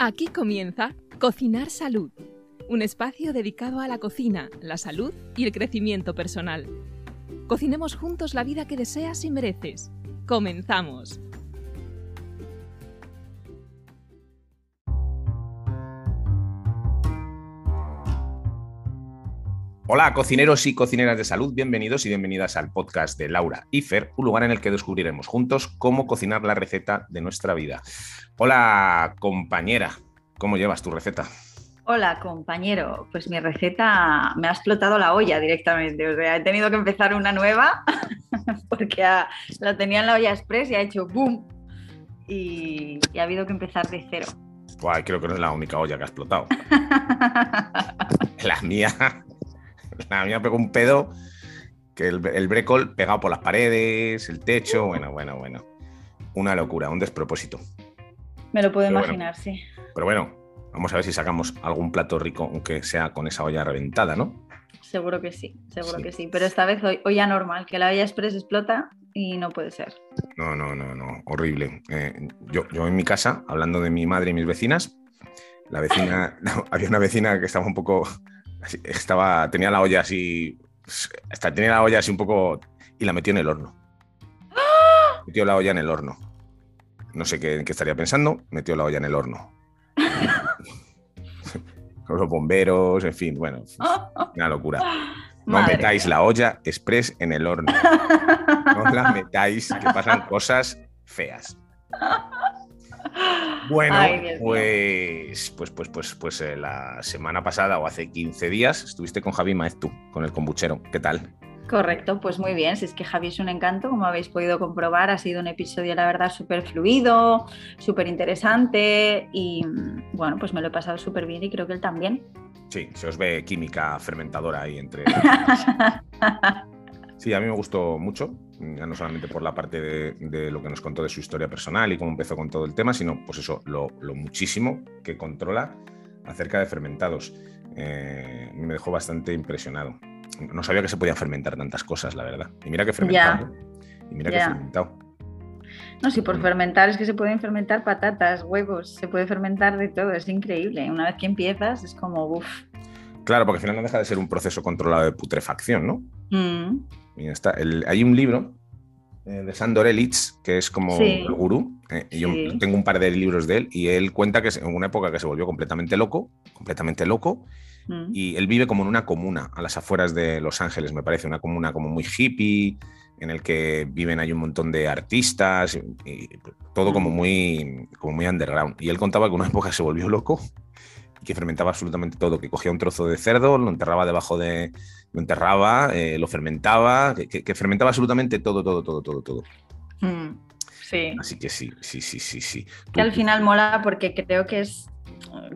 Aquí comienza Cocinar Salud, un espacio dedicado a la cocina, la salud y el crecimiento personal. Cocinemos juntos la vida que deseas y mereces. Comenzamos. Hola, cocineros y cocineras de salud, bienvenidos y bienvenidas al podcast de Laura y Fer, un lugar en el que descubriremos juntos cómo cocinar la receta de nuestra vida. Hola, compañera, ¿cómo llevas tu receta? Hola, compañero. Pues mi receta me ha explotado la olla directamente. O sea, he tenido que empezar una nueva porque la tenía en la olla express y ha hecho boom. Y, y ha habido que empezar de cero. Buah, creo que no es la única olla que ha explotado. la mía A mí me pegó un pedo que el, el brécol pegado por las paredes, el techo, bueno, bueno, bueno. Una locura, un despropósito. Me lo puedo imaginar, sí. Pero bueno, vamos a ver si sacamos algún plato rico, aunque sea con esa olla reventada, ¿no? Seguro que sí, seguro que sí. Pero esta vez hoy, olla normal, que la olla express explota y no puede ser. No, no, no, no, horrible. Eh, yo, yo en mi casa, hablando de mi madre y mis vecinas, la vecina, había una vecina que estaba un poco estaba, tenía la olla así, hasta tenía la olla así un poco y la metió en el horno. Metió la olla en el horno. No sé qué, qué estaría pensando, metió la olla en el horno. Con los bomberos, en fin, bueno, una locura. No metáis la olla express en el horno. No la metáis, que pasan cosas feas. Bueno, pues, pues, pues, pues, pues eh, la semana pasada o hace 15 días estuviste con Javi Maez tú, con el kombuchero. ¿Qué tal? Correcto, pues muy bien. Si es que Javi es un encanto, como habéis podido comprobar, ha sido un episodio, la verdad, súper fluido, súper interesante y bueno, pues me lo he pasado súper bien y creo que él también. Sí, se os ve química fermentadora ahí entre. sí, a mí me gustó mucho ya no solamente por la parte de, lo que nos contó de su historia personal y cómo empezó con todo el tema, sino pues eso, lo, muchísimo que controla acerca de fermentados. Eh, me dejó bastante impresionado. No sabía que se podían fermentar tantas cosas, la verdad. Y mira que fermentado. Y mira que fermentado. No, si por fermentar es que se pueden fermentar patatas, huevos, se puede fermentar de todo, es increíble. Una vez que empiezas es como, uff. Claro, porque al final no deja de ser un proceso controlado de putrefacción, ¿no? Mm hay un libro eh, de Sandor Elitz, que es como el gurú. Eh, yo tengo un par de libros de él y él cuenta que en una época que se volvió completamente loco, completamente loco, mm. y él vive como en una comuna a las afueras de Los Ángeles, me parece, una comuna como muy hippie, en el que viven hay un montón de artistas, y, todo como mm. muy, como muy underground. Y él contaba que en una época se volvió loco y que fermentaba absolutamente todo, que cogía un trozo de cerdo, lo enterraba debajo de, lo enterraba, eh, lo fermentaba, que, fermentaba absolutamente todo, todo, todo, todo, todo. Mm, sí. Así que sí, sí, sí, sí, sí. Que al final mola porque creo que es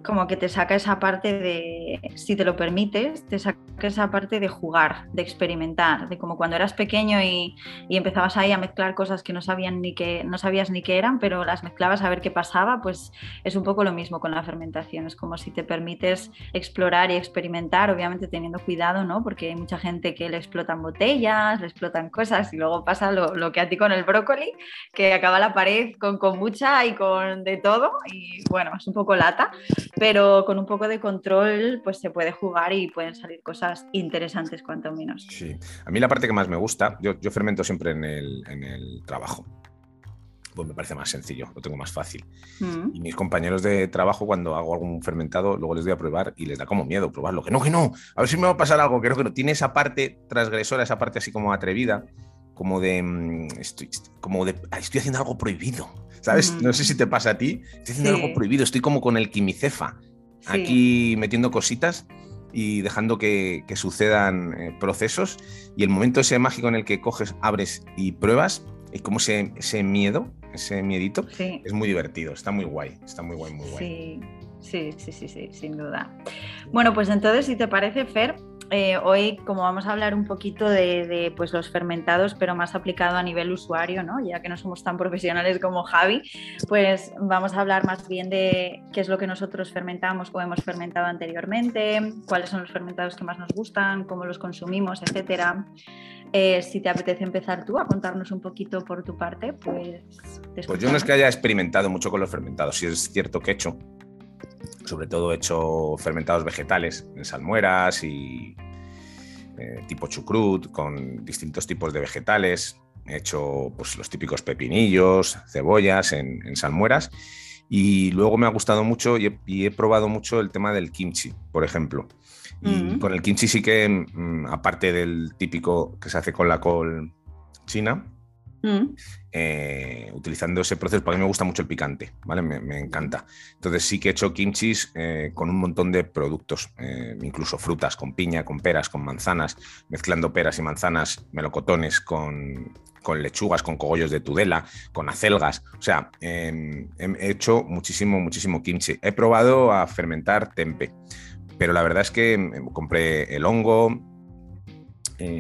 como que te saca esa parte de, si te lo permites, te saca esa parte de jugar, de experimentar, de como cuando eras pequeño y, empezabas ahí a mezclar cosas que no, sabían ni que, no sabías ni qué eran, pero las mezclabas a ver qué pasaba, pues es un poco lo mismo con la fermentación, es como si te permites explorar y experimentar, obviamente teniendo cuidado, ¿no? Porque hay mucha gente que le explotan botellas, le explotan cosas y luego pasa lo, lo que a ti con el brócoli, que acaba la pared con kombucha y con de todo y bueno, es un poco lata pero con un poco de control pues se puede jugar y pueden salir cosas interesantes cuanto menos. Sí, a mí la parte que más me gusta, yo, fermento siempre en el, trabajo pues me parece más sencillo, lo tengo más fácil. Mm. Y mis compañeros de trabajo, cuando hago algún fermentado, luego les doy a probar y les da como miedo probarlo. Que no, que no, a ver si me va a pasar algo, que no, que no. Tiene esa parte transgresora, esa parte así como atrevida, como de, mm, estoy, como de, estoy haciendo algo prohibido. ¿Sabes? No sé si te pasa a ti. Estoy haciendo algo prohibido. Estoy como con el quimicefa. Aquí metiendo cositas y dejando que, sucedan eh, procesos. Y el momento ese mágico en el que coges, abres y pruebas, es como ese, ese miedo, ese miedito, es muy divertido. Está muy guay. Está muy guay, muy guay. Sí, sí, sí, sí, sin duda. Bueno, pues entonces, si te parece, Fer, eh, hoy, como vamos a hablar un poquito de, pues, los fermentados, pero más aplicado a nivel usuario, ¿no? ya que no somos tan profesionales como Javi, pues vamos a hablar más bien de qué es lo que nosotros fermentamos o hemos fermentado anteriormente, cuáles son los fermentados que más nos gustan, cómo los consumimos, etcétera. Eh, si te apetece empezar tú a contarnos un poquito por tu parte, pues... Pues yo no es que haya experimentado mucho con los fermentados, si es cierto que he hecho Sobre todo he hecho fermentados vegetales en salmueras y eh, tipo chucrut con distintos tipos de vegetales. He hecho pues, los típicos pepinillos, cebollas en, salmueras. Y luego me ha gustado mucho y he, probado mucho el tema del kimchi, por ejemplo. Y mm. con el kimchi sí que, mm, aparte del típico que se hace con la col china, Mm. Eh, utilizando ese proceso, para mí me gusta mucho el picante, ¿vale? Me, encanta. Entonces sí que he hecho kimchis eh, con un montón de productos, eh, incluso frutas, con piña, con peras, con manzanas, mezclando peras y manzanas, melocotones con, lechugas, con cogollos de tudela, con acelgas. O sea, em, he hecho muchísimo, muchísimo kimchi. He probado a fermentar tempe, pero la verdad es que em, compré el hongo.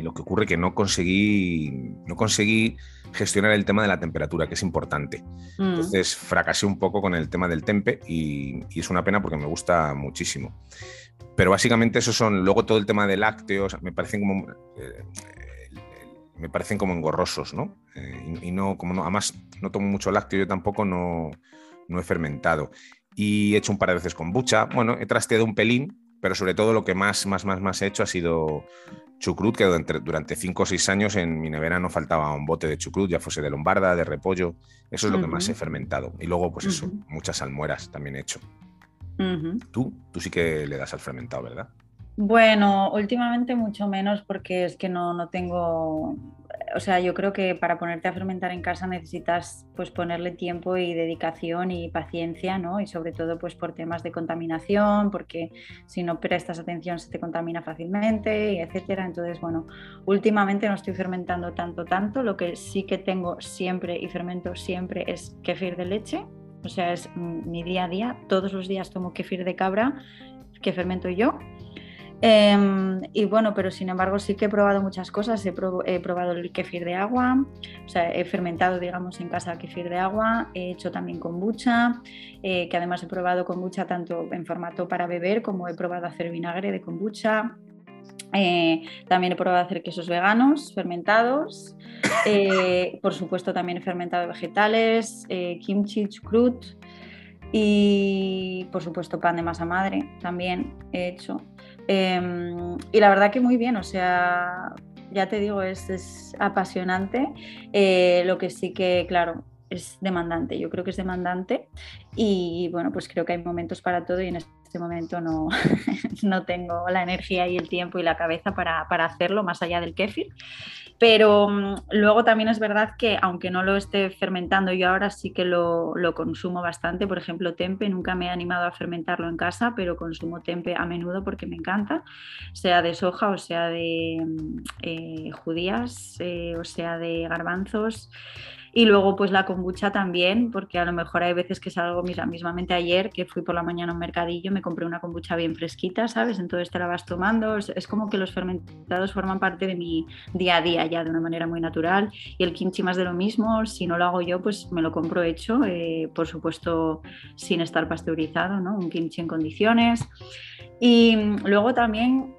Lo que ocurre que no conseguí, no conseguí gestionar el tema de la temperatura, que es importante. Mm. Entonces fracasé un poco con el tema del tempe y, es una pena porque me gusta muchísimo. Pero básicamente esos son, luego todo el tema de lácteos, me parecen como... Eh, me parecen como engorrosos, ¿no? Eh, y, no, como no, además no tomo mucho lácteo, yo tampoco no, no he fermentado. Y he hecho un par de veces con bucha. Bueno, he trasteado un pelín, pero sobre todo lo que más, más, más, más he hecho ha sido chucrut, que durante, cinco o seis años en mi nevera no faltaba un bote de chucrut, ya fuese de lombarda, de repollo. Eso es lo que más he fermentado. Y luego, pues eso, muchas almueras también he hecho. Tú, tú sí que le das al fermentado, ¿verdad? Bueno, últimamente mucho menos porque es que no, no tengo o sea, yo creo que para ponerte a fermentar en casa necesitas pues ponerle tiempo y dedicación y paciencia, ¿no? Y sobre todo pues por temas de contaminación, porque si no prestas atención se te contamina fácilmente, y etcétera. Entonces, bueno, últimamente no estoy fermentando tanto, tanto. Lo que sí que tengo siempre y fermento siempre es kefir de leche. O sea, es mi día a día. Todos los días tomo kefir de cabra que fermento yo Em, y bueno, pero sin embargo sí que he probado muchas cosas. He, probado el kefir de agua, o sea, he fermentado, digamos, en casa kefir de agua. He hecho también kombucha, eh, que además he probado kombucha tanto en formato para beber como he probado hacer vinagre de kombucha. Eh, también he probado hacer quesos veganos fermentados. Eh, por supuesto, también he fermentado vegetales, kimchi, chucrut. Y por supuesto, pan de masa madre también he hecho. Em, y la verdad que muy bien, o sea, ya te digo, es, apasionante. Eh, lo que sí que, claro, es demandante, yo creo que es demandante y bueno, pues creo que hay momentos para todo y en este momento no, no tengo la energía y el tiempo y la cabeza para, para hacerlo más allá del kéfir. Pero mm, luego también es verdad que aunque no lo esté fermentando yo ahora sí que lo, lo, consumo bastante. Por ejemplo, tempe, nunca me he animado a fermentarlo en casa, pero consumo tempe a menudo porque me encanta, sea de soja o sea de mm, eh, judías eh, o sea de garbanzos. Y luego pues la kombucha también, porque a lo mejor hay veces que salgo, mismamente ayer que fui por la mañana a un mercadillo, me compré una kombucha bien fresquita, ¿sabes? Entonces te la vas tomando, es, como que los fermentados forman parte de mi día a día ya de una manera muy natural. Y el kimchi más de lo mismo, si no lo hago yo, pues me lo compro hecho, eh, por supuesto sin estar pasteurizado, ¿no? Un kimchi en condiciones. Y luego también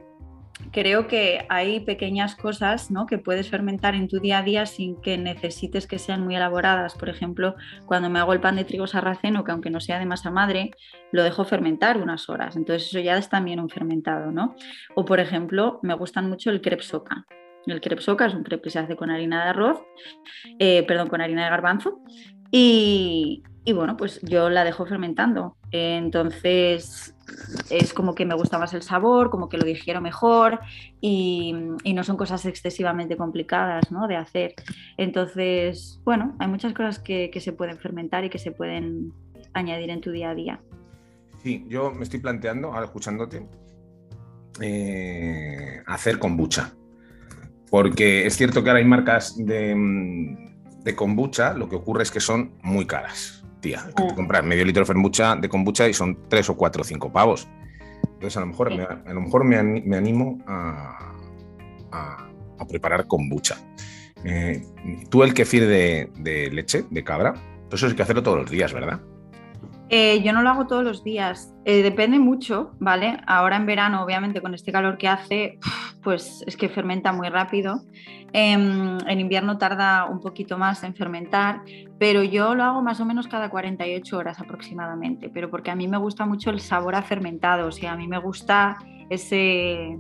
creo que hay pequeñas cosas ¿no? que puedes fermentar en tu día a día sin que necesites que sean muy elaboradas. Por ejemplo, cuando me hago el pan de trigo sarraceno, que aunque no sea de masa madre, lo dejo fermentar unas horas. Entonces eso ya es también un fermentado. ¿no? O por ejemplo, me gustan mucho el crepe soca. El crepe soca es un crepe que se hace con harina de arroz, eh, perdón, con harina de garbanzo. Y, bueno, pues yo la dejo fermentando. Entonces es como que me gusta más el sabor, como que lo digiero mejor y, no son cosas excesivamente complicadas ¿no? de hacer. Entonces, bueno, hay muchas cosas que, se pueden fermentar y que se pueden añadir en tu día a día. Sí, yo me estoy planteando, ahora escuchándote, eh, hacer kombucha. Porque es cierto que ahora hay marcas de, de kombucha, lo que ocurre es que son muy caras tía, que te compras medio litro de de kombucha y son tres o cuatro o cinco pavos. Entonces a lo mejor, me, a lo mejor me, animo a, a, preparar kombucha. Eh, tú el kefir de, de leche, de cabra, eso hay que hacerlo todos los días, ¿verdad? Eh, yo no lo hago todos los días, eh, depende mucho, ¿vale? Ahora en verano, obviamente, con este calor que hace, pues es que fermenta muy rápido. Em, en invierno tarda un poquito más en fermentar, pero yo lo hago más o menos cada 48 horas aproximadamente, pero porque a mí me gusta mucho el sabor a fermentado, o sea, a mí me gusta ese,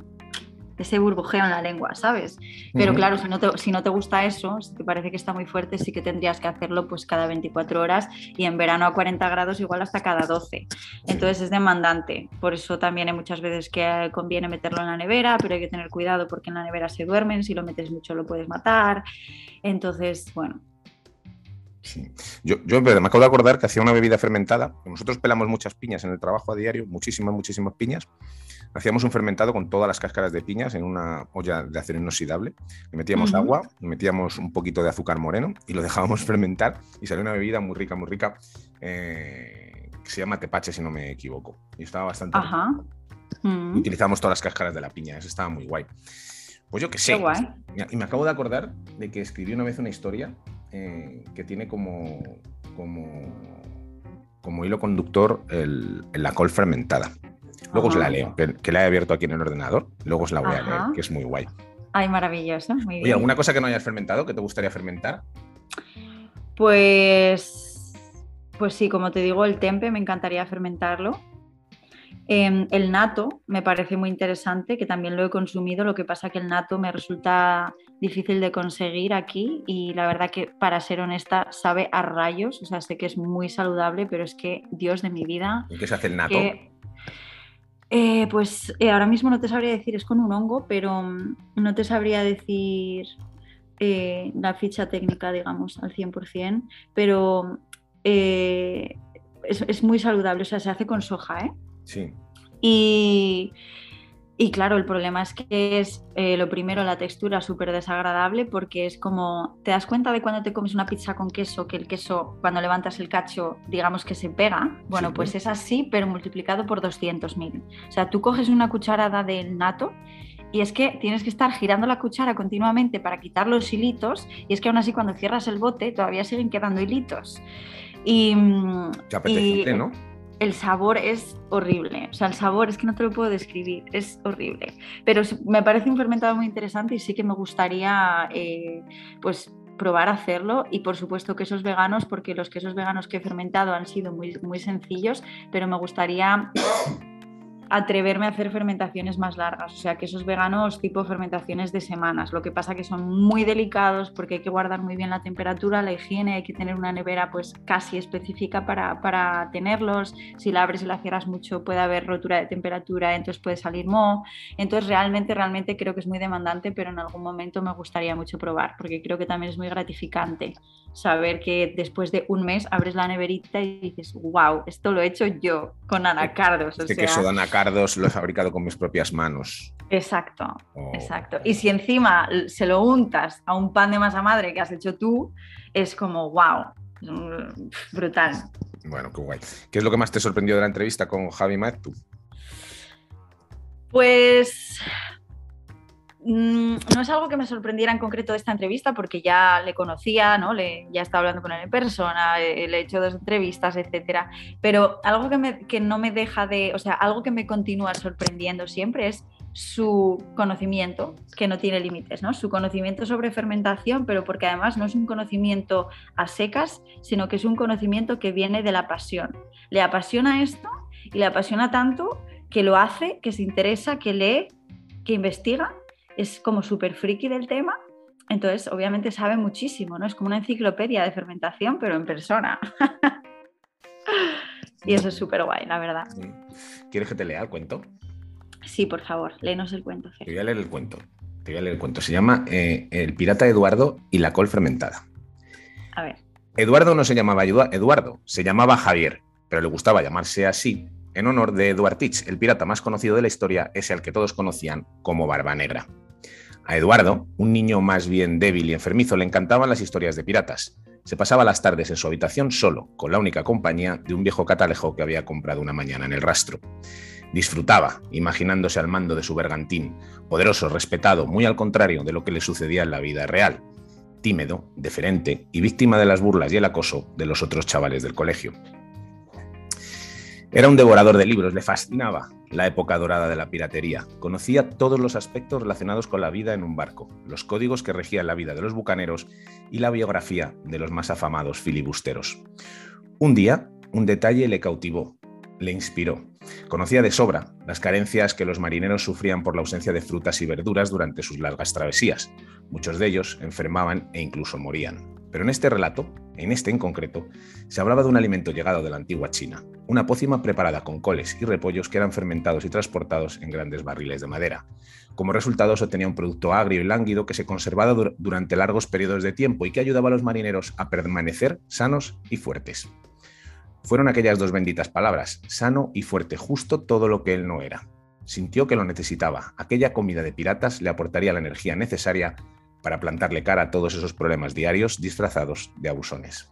ese burbujeo en la lengua, ¿sabes? Pero claro, si no, te, si no te gusta eso, si te parece que está muy fuerte, sí que tendrías que hacerlo pues cada 24 horas y en verano a 40 grados igual hasta cada 12. Entonces es demandante. Por eso también hay muchas veces que conviene meterlo en la nevera, pero hay que tener cuidado porque en la nevera se duermen, si lo metes mucho lo puedes matar. Entonces, bueno, Sí. Yo, yo me acabo de acordar que hacía una bebida fermentada. Nosotros pelamos muchas piñas en el trabajo a diario, muchísimas, muchísimas piñas. Hacíamos un fermentado con todas las cáscaras de piñas en una olla de acero inoxidable. Le metíamos agua, le metíamos un poquito de azúcar moreno y lo dejábamos fermentar y salió una bebida muy rica, muy rica, eh, que se llama tepache, si no me equivoco. Y estaba bastante. Ajá. Mm. Utilizamos todas las cáscaras de la piña, eso estaba muy guay. Pues yo que sé. Y me acabo de acordar de que escribí una vez una historia eh, que tiene como, como, como hilo conductor la col fermentada. Luego os la leo, que, la he abierto aquí en el ordenador. Luego os la voy a leer, que es muy guay. Ay, maravilloso. Muy Oye, ¿alguna cosa que no hayas fermentado que te gustaría fermentar? Pues, pues sí, como te digo, el tempe me encantaría fermentarlo. Em, el nato me parece muy interesante, que también lo he consumido, lo que pasa que el nato me resulta difícil de conseguir aquí y la verdad que para ser honesta sabe a rayos, o sea, sé que es muy saludable, pero es que Dios de mi vida... ¿Y qué se hace el nato? Eh, pues eh, ahora mismo no te sabría decir, es con un hongo, pero mm, no te sabría decir eh, la ficha técnica, digamos, al 100%, pero es, es, muy saludable, o sea, se hace con soja, ¿eh? Sí. Y, y claro, el problema es que es eh, lo primero la textura súper desagradable porque es como, ¿te das cuenta de cuando te comes una pizza con queso que el queso cuando levantas el cacho digamos que se pega? Bueno, pues es así pero multiplicado por 200.000. O sea, tú coges una cucharada del nato y es que tienes que estar girando la cuchara continuamente para quitar los hilitos y es que aún así cuando cierras el bote todavía siguen quedando hilitos. Y, Qué apetecible, ¿no? El sabor es horrible. O sea, el sabor es que no te lo puedo describir, es horrible. Pero me parece un fermentado muy interesante y sí que me gustaría, eh, pues probar a hacerlo y por supuesto quesos veganos porque los quesos veganos que he fermentado han sido muy, muy sencillos pero me gustaría atreverme a hacer fermentaciones más largas, o sea, que esos veganos tipo fermentaciones de semanas. Lo que pasa que son muy delicados porque hay que guardar muy bien la temperatura, la higiene, hay que tener una nevera pues casi específica para, para tenerlos. Si la abres y la cierras mucho puede haber rotura de temperatura, entonces puede salir moho. Entonces realmente, realmente creo que es muy demandante, pero en algún momento me gustaría mucho probar porque creo que también es muy gratificante saber que después de un mes abres la neverita y dices, wow, esto lo he hecho yo con anacardos. Este queso de anacardos lo he fabricado con mis propias manos. Exacto, oh. exacto. Y si encima se lo untas a un pan de masa madre que has hecho tú, es como, wow, brutal. Bueno, qué guay. ¿Qué es lo que más te sorprendió de la entrevista con Javi Maetu? Pues Mm, no es algo que me sorprendiera en concreto de esta entrevista porque ya le conocía, ¿no? Le, ya estaba hablando con él en persona, eh, le he hecho dos entrevistas, etcétera. Pero algo que, que no me deja de, o sea, algo que me continúa sorprendiendo siempre es su conocimiento, que no tiene límites, ¿no? Su conocimiento sobre fermentación, pero porque además no es un conocimiento a secas, sino que es un conocimiento que viene de la pasión. Le apasiona esto y le apasiona tanto que lo hace, que se interesa, que lee, que investiga es como súper friki del tema, entonces obviamente sabe muchísimo, ¿no? Es como una enciclopedia de fermentación, pero en persona. y eso es súper guay, la verdad. ¿Quieres que te lea el cuento? Sí, por favor, léenos el cuento. Te voy a leer el cuento. Te voy a leer el cuento. Se llama eh, El pirata Eduardo y la col fermentada. A ver. Eduardo no se llamaba Eduardo, se llamaba Javier, pero le gustaba llamarse así en honor de Eduard Teach, el pirata más conocido de la historia, ese al que todos conocían como Barba Negra. A Eduardo, un niño más bien débil y enfermizo, le encantaban las historias de piratas. Se pasaba las tardes en su habitación solo, con la única compañía de un viejo catalejo que había comprado una mañana en el rastro. Disfrutaba, imaginándose al mando de su bergantín, poderoso, respetado, muy al contrario de lo que le sucedía en la vida real, tímido, deferente y víctima de las burlas y el acoso de los otros chavales del colegio. Era un devorador de libros, le fascinaba la época dorada de la piratería. Conocía todos los aspectos relacionados con la vida en un barco, los códigos que regían la vida de los bucaneros y la biografía de los más afamados filibusteros. Un día, un detalle le cautivó, le inspiró. Conocía de sobra las carencias que los marineros sufrían por la ausencia de frutas y verduras durante sus largas travesías. Muchos de ellos enfermaban e incluso morían. Pero en este relato, en este en concreto, se hablaba de un alimento llegado de la antigua China, una pócima preparada con coles y repollos que eran fermentados y transportados en grandes barriles de madera. Como resultado se obtenía un producto agrio y lánguido que se conservaba durante largos periodos de tiempo y que ayudaba a los marineros a permanecer sanos y fuertes. Fueron aquellas dos benditas palabras, sano y fuerte, justo todo lo que él no era. Sintió que lo necesitaba. Aquella comida de piratas le aportaría la energía necesaria para plantarle cara a todos esos problemas diarios disfrazados de abusones.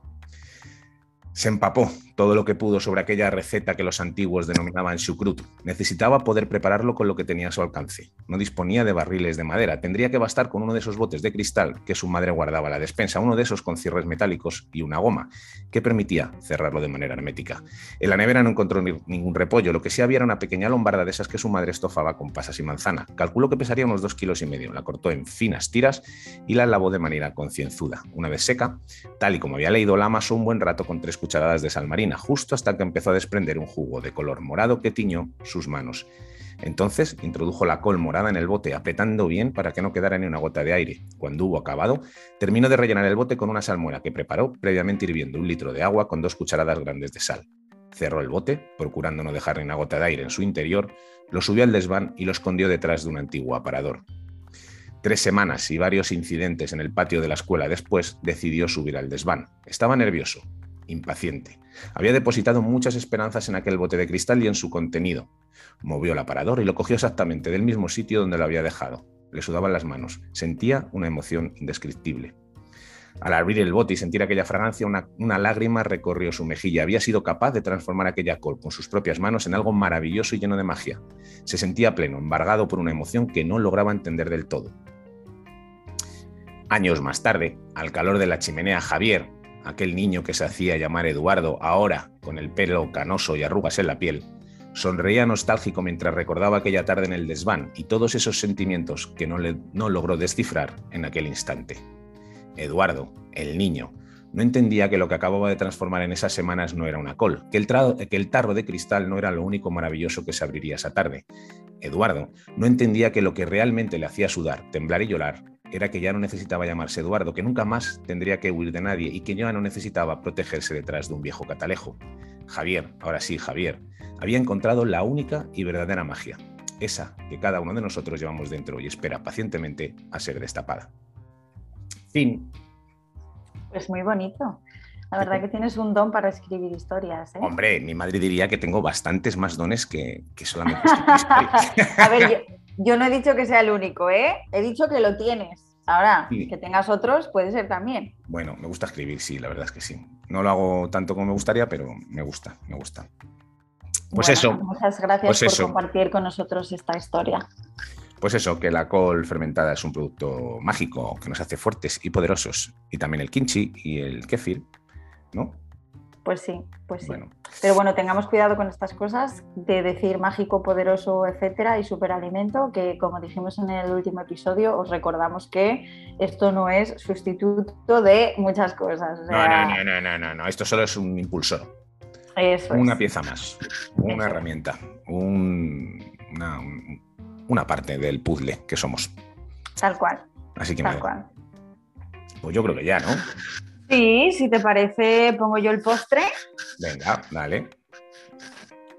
Se empapó todo lo que pudo sobre aquella receta que los antiguos denominaban chucrut. Necesitaba poder prepararlo con lo que tenía a su alcance. No disponía de barriles de madera. Tendría que bastar con uno de esos botes de cristal que su madre guardaba a la despensa, uno de esos con cierres metálicos y una goma que permitía cerrarlo de manera hermética. En la nevera no encontró ningún repollo. Lo que sí había era una pequeña lombarda de esas que su madre estofaba con pasas y manzana. Calculó que pesaría unos dos kilos y medio. La cortó en finas tiras y la lavó de manera concienzuda. Una vez seca, tal y como había leído, la amasó un buen rato con tres cucharadas de sal marina, justo hasta que empezó a desprender un jugo de color morado que tiñó sus manos. Entonces introdujo la col morada en el bote, apretando bien para que no quedara ni una gota de aire. Cuando hubo acabado, terminó de rellenar el bote con una salmuera que preparó previamente hirviendo un litro de agua con dos cucharadas grandes de sal. Cerró el bote, procurando no dejar ni una gota de aire en su interior, lo subió al desván y lo escondió detrás de un antiguo aparador. Tres semanas y varios incidentes en el patio de la escuela después, decidió subir al desván. Estaba nervioso, impaciente. Había depositado muchas esperanzas en aquel bote de cristal y en su contenido. Movió el aparador y lo cogió exactamente del mismo sitio donde lo había dejado. Le sudaban las manos. Sentía una emoción indescriptible. Al abrir el bote y sentir aquella fragancia, una, lágrima recorrió su mejilla. Había sido capaz de transformar aquella col con sus propias manos en algo maravilloso y lleno de magia. Se sentía pleno, embargado por una emoción que no lograba entender del todo. Años más tarde, al calor de la chimenea, Javier, aquel niño que se hacía llamar Eduardo, ahora con el pelo canoso y arrugas en la piel, sonreía nostálgico mientras recordaba aquella tarde en el desván y todos esos sentimientos que no, le, no logró descifrar en aquel instante. Eduardo, el niño, no entendía que lo que acababa de transformar en esas semanas no era una col, el, que el, tarro de cristal no era lo único maravilloso que se abriría esa tarde. Eduardo no entendía que lo que realmente le hacía sudar, temblar y llorar era que ya no necesitaba llamarse Eduardo, que nunca más tendría que huir de nadie y que ya no necesitaba protegerse detrás de un viejo catalejo. Javier, ahora sí, Javier, había encontrado la única y verdadera magia, esa que cada uno de nosotros llevamos dentro y espera pacientemente a ser destapada. Fin. Pues muy bonito. La verdad que tienes un don para escribir historias. ¿eh? Hombre, mi madre diría que tengo bastantes más dones que, solamente A ver, yo no he dicho que sea el único, ¿eh? He dicho que lo tienes. Ahora, que tengas otros puede ser también. Bueno, me gusta escribir, sí, la verdad es que sí. No lo hago tanto como me gustaría, pero me gusta, me gusta. Pues eso. Muchas gracias pues por compartir con nosotros esta historia. Pues eso, que la col fermentada es un producto mágico que nos hace fuertes y poderosos. Y también el kimchi y el kefir, ¿no? Pues sí, pues sí. Pero bueno, tengamos cuidado con estas cosas de decir mágico, poderoso, etcétera, y superalimento, que como dijimos en el último episodio, os recordamos que esto no es sustituto de muchas cosas. no, no, no, no, no, no, esto solo es un impulsor. Eso una pieza más, una herramienta, una, una, parte del puzzle que somos. Tal cual. Así que Tal cual. Pues yo creo que ya, ¿no? Sí, si te parece, pongo yo el postre. Venga, dale.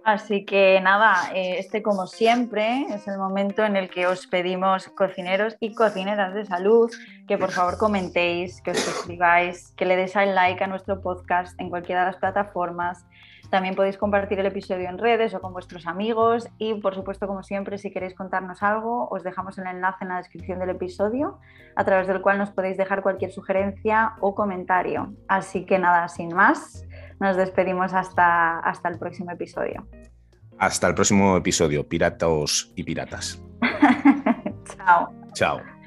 Así que nada, eh, este como siempre es el momento en el que os pedimos cocineros y cocineras de salud que por favor comentéis, que os suscribáis, que le deis al like a nuestro podcast en cualquiera de las plataformas, también podéis compartir el episodio en redes o con vuestros amigos y por supuesto, como siempre, si queréis contarnos algo, os dejamos el enlace en la descripción del episodio a través del cual nos podéis dejar cualquier sugerencia o comentario. Así que nada, sin más, nos despedimos hasta, hasta el próximo episodio. Hasta el próximo episodio, piratas y piratas. Chao. Chao.